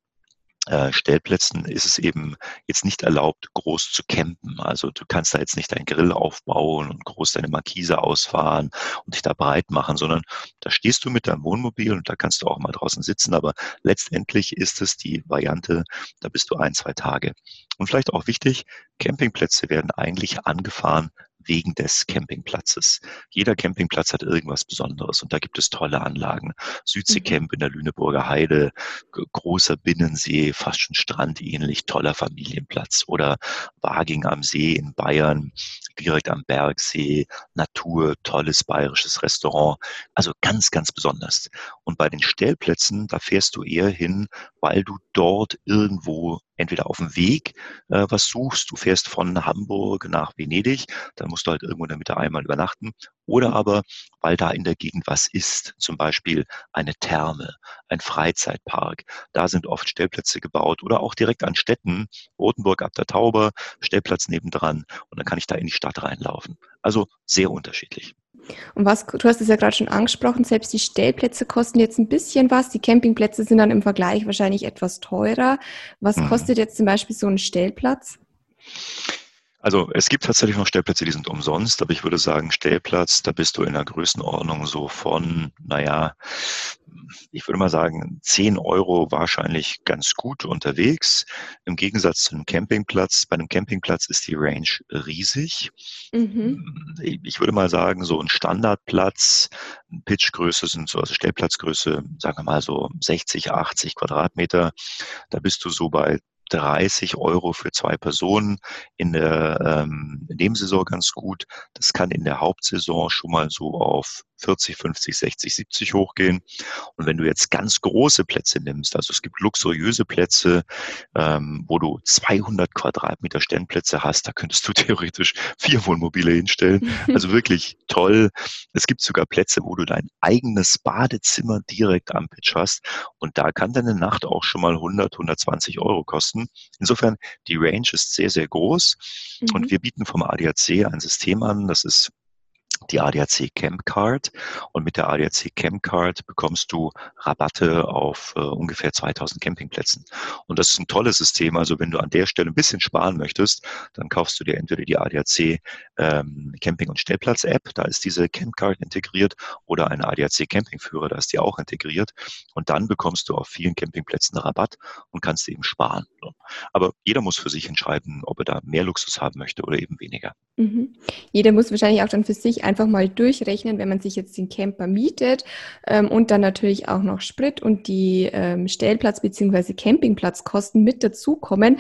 äh, Stellplätzen ist es eben jetzt nicht erlaubt, groß zu campen. Also du kannst da jetzt nicht deinen Grill aufbauen und groß deine Markise ausfahren und dich da breit machen, sondern da stehst du mit deinem Wohnmobil und da kannst du auch mal draußen sitzen. Aber letztendlich ist es die Variante, da bist du ein, zwei Tage. Und vielleicht auch wichtig, Campingplätze werden eigentlich angefahren wegen des Campingplatzes. Jeder Campingplatz hat irgendwas Besonderes und da gibt es tolle Anlagen. Südseecamp mhm. in der Lüneburger Heide, großer Binnensee, fast schon strandähnlich, toller Familienplatz oder Waging am See in Bayern, direkt am Bergsee, Natur, tolles bayerisches Restaurant. Also ganz, ganz besonders. Und bei den Stellplätzen, da fährst du eher hin, weil du dort irgendwo entweder auf dem Weg äh, was suchst, du fährst von Hamburg nach Venedig, dann musst du halt irgendwo in der Mitte einmal übernachten, oder aber weil da in der Gegend was ist, zum Beispiel eine Therme, ein Freizeitpark. Da sind oft Stellplätze gebaut oder auch direkt an Städten, Rotenburg ab der Tauber, Stellplatz nebendran und dann kann ich da in die Stadt reinlaufen. Also sehr unterschiedlich. Und was, du hast es ja gerade schon angesprochen, selbst die Stellplätze kosten jetzt ein bisschen was. Die Campingplätze sind dann im Vergleich wahrscheinlich etwas teurer. Was mhm. kostet jetzt zum Beispiel so ein Stellplatz? Also es gibt tatsächlich noch Stellplätze, die sind umsonst, aber ich würde sagen, Stellplatz, da bist du in der Größenordnung so von, naja, ich würde mal sagen, 10 Euro wahrscheinlich ganz gut unterwegs. Im Gegensatz zu einem Campingplatz. Bei einem Campingplatz ist die Range riesig. Mhm. Ich würde mal sagen, so ein Standardplatz, Pitchgröße sind so, also Stellplatzgröße, sagen wir mal so 60, 80 Quadratmeter. Da bist du so bei 30 Euro für zwei Personen in der ähm, Nebensaison ganz gut. Das kann in der Hauptsaison schon mal so auf 40, 50, 60, 70 hochgehen. Und wenn du jetzt ganz große Plätze nimmst, also es gibt luxuriöse Plätze, ähm, wo du 200 Quadratmeter Stellplätze hast, da könntest du theoretisch vier Wohnmobile hinstellen. Also wirklich toll. Es gibt sogar Plätze, wo du dein eigenes Badezimmer direkt am Pitch hast. Und da kann deine Nacht auch schon mal 100, 120 Euro kosten. Insofern, die Range ist sehr, sehr groß. Mhm. Und wir bieten vom ADAC ein System an, das ist die ADAC Camp Card und mit der ADAC Camp Card bekommst du Rabatte auf äh, ungefähr 2000 Campingplätzen. Und das ist ein tolles System. Also wenn du an der Stelle ein bisschen sparen möchtest, dann kaufst du dir entweder die ADAC ähm, Camping- und Stellplatz-App, da ist diese Camp Card integriert, oder eine ADAC Campingführer, da ist die auch integriert. Und dann bekommst du auf vielen Campingplätzen Rabatt und kannst eben sparen. Aber jeder muss für sich entscheiden, ob er da mehr Luxus haben möchte oder eben weniger. Mhm. Jeder muss wahrscheinlich auch dann für sich einfach mal durchrechnen, wenn man sich jetzt den Camper mietet ähm, und dann natürlich auch noch Sprit und die ähm, Stellplatz- bzw. Campingplatzkosten mit dazukommen,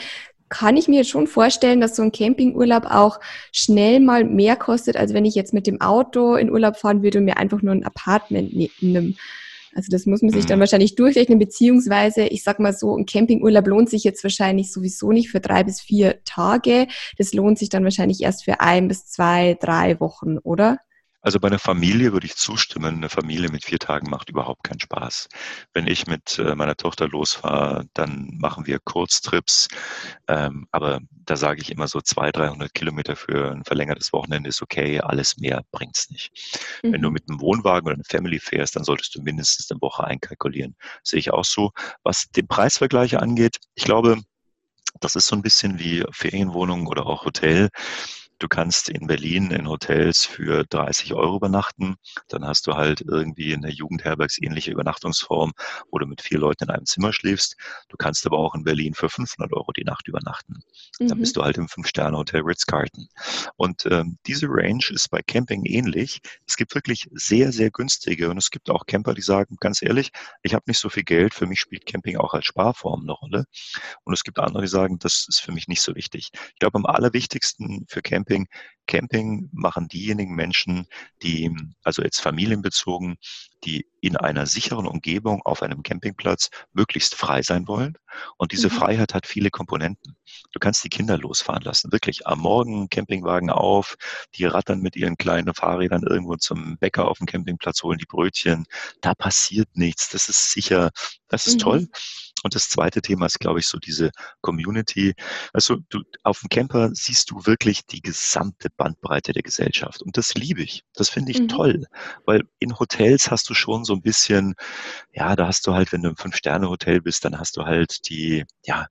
kann ich mir schon vorstellen, dass so ein Campingurlaub auch schnell mal mehr kostet, als wenn ich jetzt mit dem Auto in Urlaub fahren würde und mir einfach nur ein Apartment ne-, nehme. Also das muss man sich dann mhm. wahrscheinlich durchrechnen, beziehungsweise ich sag mal so, ein Campingurlaub lohnt sich jetzt wahrscheinlich sowieso nicht für drei bis vier Tage. Das lohnt sich dann wahrscheinlich erst für ein bis zwei, drei Wochen, oder? Also bei einer Familie würde ich zustimmen, eine Familie mit vier Tagen macht überhaupt keinen Spaß. Wenn ich mit äh, meiner Tochter losfahre, dann machen wir Kurztrips, ähm, aber da sage ich immer so 200, 300 Kilometer für ein verlängertes Wochenende ist okay, alles mehr bringt's nicht. Mhm. Wenn du mhm. mit einem Wohnwagen oder einer Family fährst, dann solltest du mindestens eine Woche einkalkulieren. Sehe ich auch so. Was den Preisvergleich angeht, ich glaube, das ist so ein bisschen wie Ferienwohnung oder auch Hotel. Du kannst in Berlin in Hotels für 30 Euro übernachten. Dann hast du halt irgendwie eine Jugendherbergsähnliche Übernachtungsform, wo du mit vier Leuten in einem Zimmer schläfst. Du kannst aber auch in Berlin für 500 Euro die Nacht übernachten. Mhm. Dann bist du halt im Fünf-Sterne-Hotel Ritz-Carlton. Und ähm, diese Range ist bei Camping ähnlich. Es gibt wirklich sehr, sehr günstige und es gibt auch Camper, die sagen, ganz ehrlich, ich habe nicht so viel Geld, für mich spielt Camping auch als Sparform eine Rolle. Und es gibt andere, die sagen, das ist für mich nicht so wichtig. Ich glaube, am allerwichtigsten für Camping Camping. Camping machen diejenigen Menschen, die, also jetzt familienbezogen, die in einer sicheren Umgebung auf einem Campingplatz möglichst frei sein wollen. Und diese mhm. Freiheit hat viele Komponenten. Du kannst die Kinder losfahren lassen, wirklich am Morgen Campingwagen auf, die rattern mit ihren kleinen Fahrrädern irgendwo zum Bäcker auf dem Campingplatz, holen die Brötchen. Da passiert nichts, das ist sicher, das ist mhm. toll. Und das zweite Thema ist, glaube ich, so diese Community. Also du, auf dem Camper siehst du wirklich die gesamte Bandbreite der Gesellschaft. Und das liebe ich. Das finde ich mhm. toll. Weil in Hotels hast du schon so ein bisschen, ja, da hast du halt, wenn du im Fünf-Sterne-Hotel bist, dann hast du halt die, ja,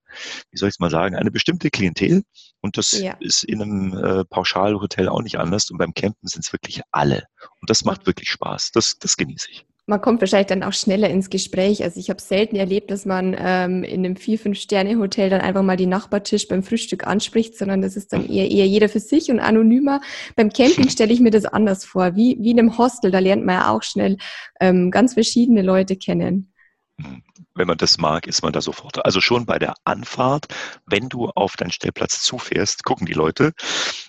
wie soll ich es mal sagen, eine bestimmte Klientel. Und das ja. ist in einem äh, Pauschalhotel auch nicht anders. Und beim Campen sind es wirklich alle. Und das macht wirklich Spaß. Das, das genieße ich man kommt wahrscheinlich dann auch schneller ins Gespräch. Also ich habe selten erlebt, dass man ähm, in einem vier fünf Sterne Hotel dann einfach mal die Nachbartisch beim Frühstück anspricht, sondern das ist dann eher, eher jeder für sich und anonymer. Beim Camping stelle ich mir das anders vor, wie, wie in einem Hostel. Da lernt man ja auch schnell ähm, ganz verschiedene Leute kennen. Wenn man das mag, ist man da sofort. Also schon bei der Anfahrt, wenn du auf deinen Stellplatz zufährst, gucken die Leute.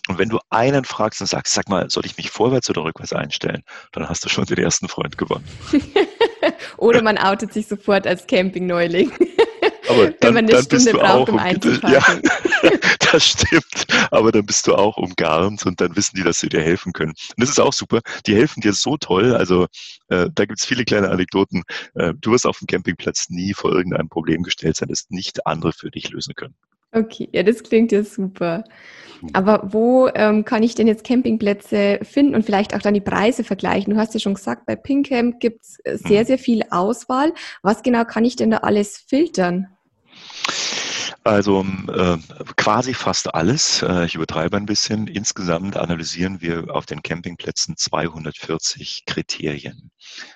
Und wenn du einen fragst und sagst, sag mal, soll ich mich vorwärts oder rückwärts einstellen, dann hast du schon den ersten Freund gewonnen. oder man outet sich sofort als Campingneuling. Aber dann, Wenn man eine Stunde bist du braucht, auch um einzuparken. Ja, das stimmt. Aber dann bist du auch umgarnt und dann wissen die, dass sie dir helfen können. Und das ist auch super. Die helfen dir so toll. Also äh, da gibt es viele kleine Anekdoten. Äh, du wirst auf dem Campingplatz nie vor irgendeinem Problem gestellt sein, das nicht andere für dich lösen können. Okay, ja, das klingt ja super. Hm. Aber wo ähm, kann ich denn jetzt Campingplätze finden und vielleicht auch dann die Preise vergleichen? Du hast ja schon gesagt, bei Pinkcamp gibt es äh, sehr, hm. sehr viel Auswahl. Was genau kann ich denn da alles filtern? Also äh, quasi fast alles. Äh, ich übertreibe ein bisschen. Insgesamt analysieren wir auf den Campingplätzen 240 Kriterien.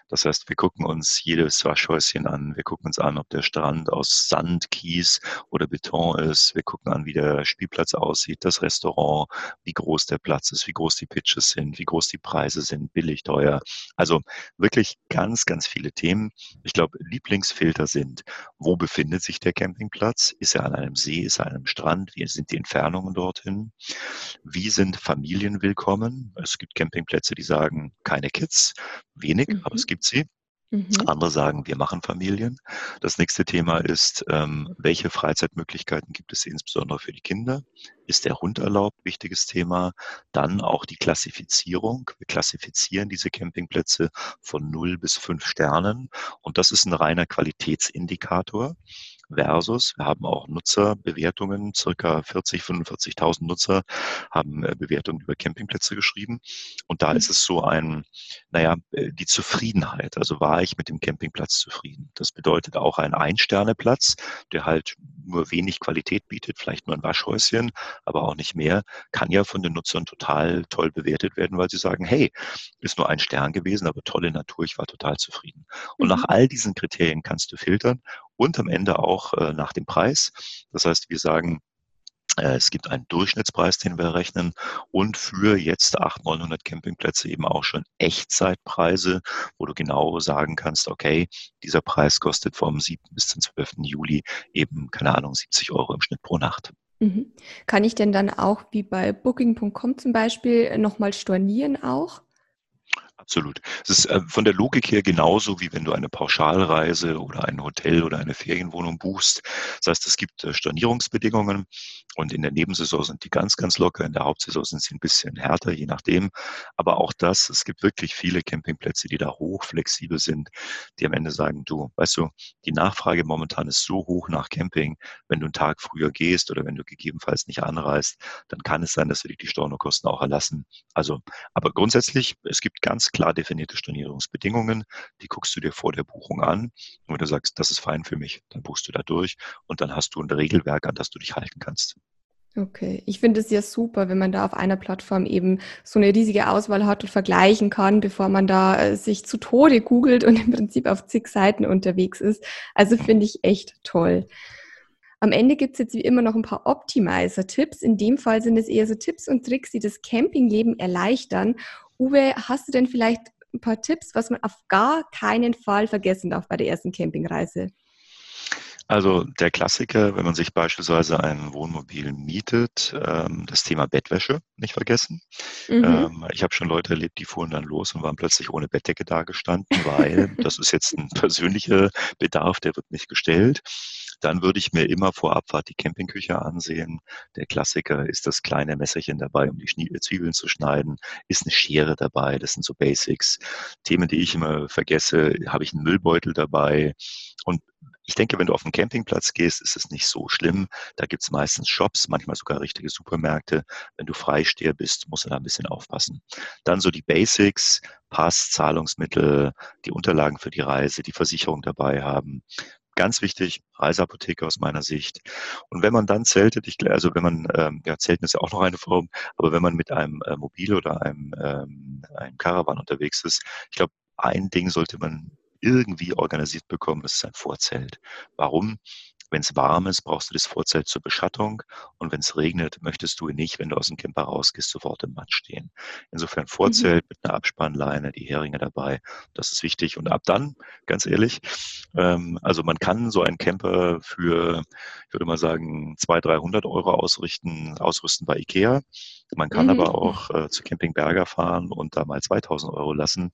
Das heißt, wir gucken uns jedes Waschhäuschen an. Wir gucken uns an, ob der Strand aus Sand, Kies oder Beton ist. Wir gucken an, wie der Spielplatz aussieht, das Restaurant, wie groß der Platz ist, wie groß die Pitches sind, wie groß die Preise sind, billig, teuer. Also wirklich ganz, ganz viele Themen. Ich glaube, Lieblingsfilter sind, wo befindet sich der Campingplatz? Ist er an einem See, ist er an einem Strand? Wie sind die Entfernungen dorthin? Wie sind Familien willkommen? Es gibt Campingplätze, die sagen, keine Kids, wenig, mhm. aber es gibt sie. Mhm. Andere sagen, wir machen Familien. Das nächste Thema ist, ähm, welche Freizeitmöglichkeiten gibt es insbesondere für die Kinder? Ist der Hund erlaubt? Wichtiges Thema. Dann auch die Klassifizierung. Wir klassifizieren diese Campingplätze von 0 bis 5 Sternen und das ist ein reiner Qualitätsindikator versus, wir haben auch Nutzerbewertungen, circa 40, 45.000 Nutzer haben äh, Bewertungen über Campingplätze geschrieben. Und da ist mhm. es so ein, naja, äh, die Zufriedenheit. Also war ich mit dem Campingplatz zufrieden. Das bedeutet auch ein Ein-Sterne-Platz, der halt nur wenig Qualität bietet, vielleicht nur ein Waschhäuschen, aber auch nicht mehr, kann ja von den Nutzern total toll bewertet werden, weil sie sagen, hey, ist nur ein Stern gewesen, aber tolle Natur, ich war total zufrieden. Und mhm. nach all diesen Kriterien kannst du filtern und am Ende auch äh, nach dem Preis. Das heißt, wir sagen, äh, es gibt einen Durchschnittspreis, den wir rechnen und für jetzt 800, 900 Campingplätze eben auch schon Echtzeitpreise, wo du genau sagen kannst, okay, dieser Preis kostet vom 7. bis zum 12. Juli eben, keine Ahnung, 70 Euro im Schnitt pro Nacht. Mhm. Kann ich denn dann auch wie bei Booking.com zum Beispiel nochmal stornieren auch? Absolut. Es ist äh, von der Logik her genauso, wie wenn du eine Pauschalreise oder ein Hotel oder eine Ferienwohnung buchst. Das heißt, es gibt äh, Stornierungsbedingungen. Und in der Nebensaison sind die ganz, ganz locker. In der Hauptsaison sind sie ein bisschen härter, je nachdem. Aber auch das, es gibt wirklich viele Campingplätze, die da hochflexibel sind, die am Ende sagen, du, weißt du, die Nachfrage momentan ist so hoch nach Camping, wenn du einen Tag früher gehst oder wenn du gegebenenfalls nicht anreist, dann kann es sein, dass wir dich die Stornokosten auch erlassen. Also, aber grundsätzlich, es gibt ganz klar definierte Stornierungsbedingungen, die guckst du dir vor der Buchung an. Und wenn du sagst, das ist fein für mich, dann buchst du da durch und dann hast du ein Regelwerk, an das du dich halten kannst. Okay, ich finde es ja super, wenn man da auf einer Plattform eben so eine riesige Auswahl hat und vergleichen kann, bevor man da äh, sich zu Tode googelt und im Prinzip auf zig Seiten unterwegs ist. Also finde ich echt toll. Am Ende gibt es jetzt wie immer noch ein paar Optimizer-Tipps. In dem Fall sind es eher so Tipps und Tricks, die das Campingleben erleichtern. Uwe, hast du denn vielleicht ein paar Tipps, was man auf gar keinen Fall vergessen darf bei der ersten Campingreise? Also der Klassiker, wenn man sich beispielsweise ein Wohnmobil mietet, ähm, das Thema Bettwäsche nicht vergessen. Mhm. Ähm, ich habe schon Leute erlebt, die fuhren dann los und waren plötzlich ohne Bettdecke dagestanden, weil das ist jetzt ein persönlicher Bedarf, der wird nicht gestellt. Dann würde ich mir immer vor Abfahrt die Campingküche ansehen. Der Klassiker ist das kleine Messerchen dabei, um die Zwiebeln zu schneiden. Ist eine Schere dabei. Das sind so Basics. Themen, die ich immer vergesse, habe ich einen Müllbeutel dabei. Und ich denke, wenn du auf den Campingplatz gehst, ist es nicht so schlimm. Da gibt es meistens Shops, manchmal sogar richtige Supermärkte. Wenn du Freisteher bist, musst du da ein bisschen aufpassen. Dann so die Basics, Pass, Zahlungsmittel, die Unterlagen für die Reise, die Versicherung dabei haben. Ganz wichtig, Reiseapotheke aus meiner Sicht. Und wenn man dann zeltet, ich, also wenn man, ähm, ja, Zelten ist ja auch noch eine Form, aber wenn man mit einem äh, Mobil oder einem, ähm, einem Caravan unterwegs ist, ich glaube, ein Ding sollte man irgendwie organisiert bekommen. Das ist ein Vorzelt. Warum? Wenn es warm ist, brauchst du das Vorzelt zur Beschattung. Und wenn es regnet, möchtest du nicht, wenn du aus dem Camper rausgehst, sofort im Matsch stehen. Insofern mhm. Vorzelt mhm. mit einer Abspannleine, die Heringe dabei. Das ist wichtig. Und ab dann, ganz ehrlich, ähm, also man kann so einen Camper für, ich würde mal sagen, 200, 300 Euro ausrichten, ausrüsten bei Ikea. Man kann mhm. aber auch äh, zu Camping Berger fahren und da mal 2000 Euro lassen.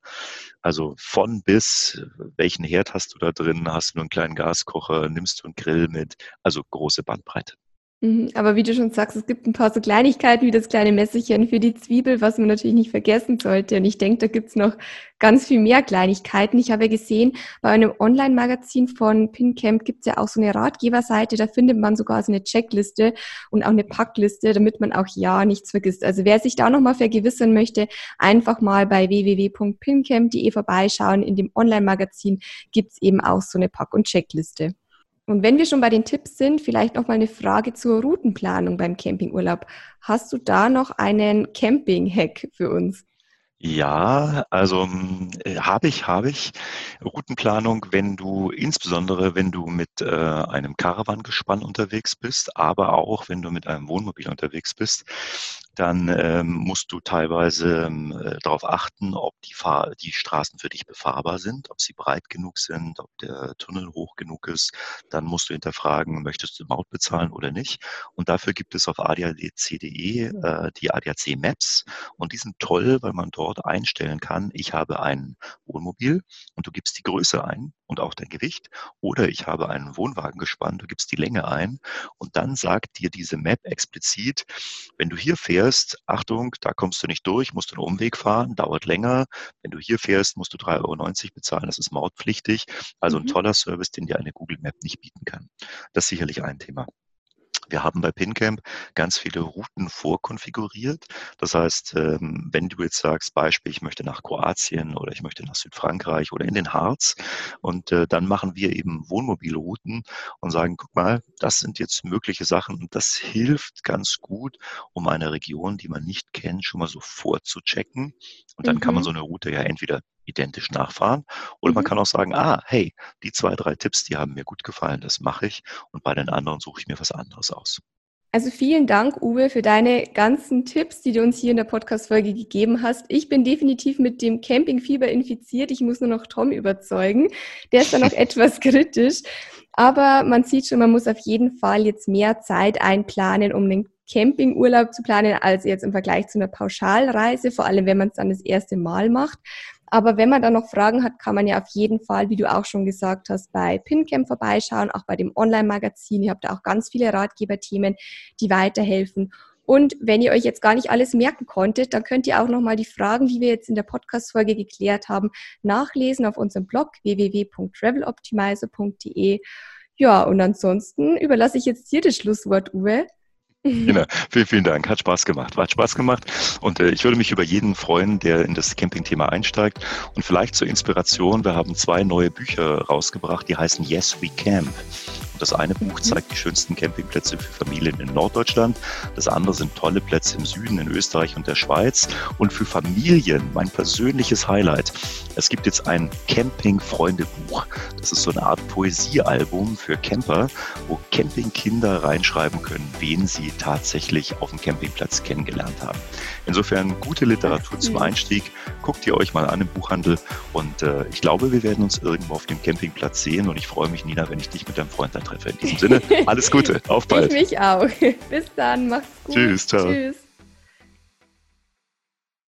Also von bis, welchen Herd hast du da drin? Hast du nur einen kleinen Gaskocher? Nimmst du einen Grill mit? Also große Bandbreite. Mhm, aber wie du schon sagst, es gibt ein paar so Kleinigkeiten wie das kleine Messerchen für die Zwiebel, was man natürlich nicht vergessen sollte. Und ich denke, da gibt's noch ganz viel mehr Kleinigkeiten. Ich habe ja gesehen, bei einem Online-Magazin von PinCamp gibt's ja auch so eine Ratgeberseite, da findet man sogar so eine Checkliste und auch eine Packliste, damit man auch ja nichts vergisst. Also wer sich da nochmal vergewissern möchte, einfach mal bei www.pincamp.de vorbeischauen. In dem Online-Magazin gibt's eben auch so eine Pack- und Checkliste. Und wenn wir schon bei den Tipps sind, vielleicht noch mal eine Frage zur Routenplanung beim Campingurlaub. Hast du da noch einen Camping-Hack für uns? Ja, also äh, habe ich, habe ich. Routenplanung, wenn du, insbesondere wenn du mit äh, einem Caravan-Gespann unterwegs bist, aber auch wenn du mit einem Wohnmobil unterwegs bist, dann ähm, musst du teilweise ähm, äh, darauf achten, ob die, Fahr die Straßen für dich befahrbar sind, ob sie breit genug sind, ob der Tunnel hoch genug ist. Dann musst du hinterfragen, möchtest du Maut bezahlen oder nicht. Und dafür gibt es auf adac.de äh, die ADAC Maps. Und die sind toll, weil man dort einstellen kann, ich habe ein Wohnmobil und du gibst die Größe ein und auch dein Gewicht. Oder ich habe einen Wohnwagen gespannt, du gibst die Länge ein und dann sagt dir diese Map explizit, wenn du hier fährst, Achtung, da kommst du nicht durch, musst du einen Umweg fahren, dauert länger. Wenn du hier fährst, musst du 3,90 Euro bezahlen, das ist mautpflichtig. Also ein mhm. toller Service, den dir eine Google Map nicht bieten kann. Das ist sicherlich ein Thema. Wir haben bei PinCamp ganz viele Routen vorkonfiguriert. Das heißt, ähm, wenn du jetzt sagst, Beispiel, ich möchte nach Kroatien oder ich möchte nach Südfrankreich oder in den Harz und äh, dann machen wir eben Wohnmobilrouten und sagen, guck mal, das sind jetzt mögliche Sachen und das hilft ganz gut, um eine Region, die man nicht kennt, schon mal so vorzuchecken. Und dann mhm. kann man mhm. so eine Route ja entweder identisch nachfahren. Oder mhm. man kann auch sagen, ah, hey, die zwei, drei Tipps, die haben mir gut gefallen, das mache ich und bei den anderen suche ich mir was anderes aus. Also vielen Dank, Uwe, für deine ganzen Tipps, die du uns hier in der Podcast-Folge gegeben hast. Ich bin definitiv mit dem Campingfieber infiziert. Ich muss nur noch Tom überzeugen. Der ist dann noch etwas kritisch. Aber man sieht schon, man muss auf jeden Fall jetzt mehr Zeit einplanen, um den Campingurlaub zu planen, als jetzt im Vergleich zu einer Pauschalreise, vor allem wenn man es dann das erste Mal macht. Aber wenn man dann noch Fragen hat, kann man ja auf jeden Fall, wie du auch schon gesagt hast, bei PinCamp vorbeischauen, auch bei dem Online-Magazin. Ihr habt da auch ganz viele Ratgeberthemen, die weiterhelfen. Und wenn ihr euch jetzt gar nicht alles merken konntet, dann könnt ihr auch nochmal die Fragen, die wir jetzt in der Podcast-Folge geklärt haben, nachlesen auf unserem Blog www.traveloptimizer.de. Ja, und ansonsten überlasse ich jetzt dir das Schlusswort, Uwe. Genau, vielen, vielen Dank. Hat Spaß gemacht. Hat Spaß gemacht. Und äh, ich würde mich über jeden freuen, der in das Camping-Thema einsteigt. Und vielleicht zur Inspiration, wir haben zwei neue Bücher rausgebracht, die heißen Yes We Camp. Das eine Buch mhm. zeigt die schönsten Campingplätze für Familien in Norddeutschland. Das andere sind tolle Plätze im Süden, in Österreich und der Schweiz. Und für Familien mein persönliches Highlight. Es gibt jetzt ein Camping-Freunde-Buch. Das ist so eine Art Poesiealbum für Camper, wo Campingkinder reinschreiben können, wen sie tatsächlich auf dem Campingplatz kennengelernt haben. Insofern gute Literatur zum Einstieg. Guckt ihr euch mal an im Buchhandel. Und äh, ich glaube, wir werden uns irgendwo auf dem Campingplatz sehen. Und ich freue mich, Nina, wenn ich dich mit deinem Freund dann treffe. In diesem Sinne, alles Gute. Auf bald. Ich mich auch. Bis dann. Macht's gut. Tschüss. Ciao. Tschüss.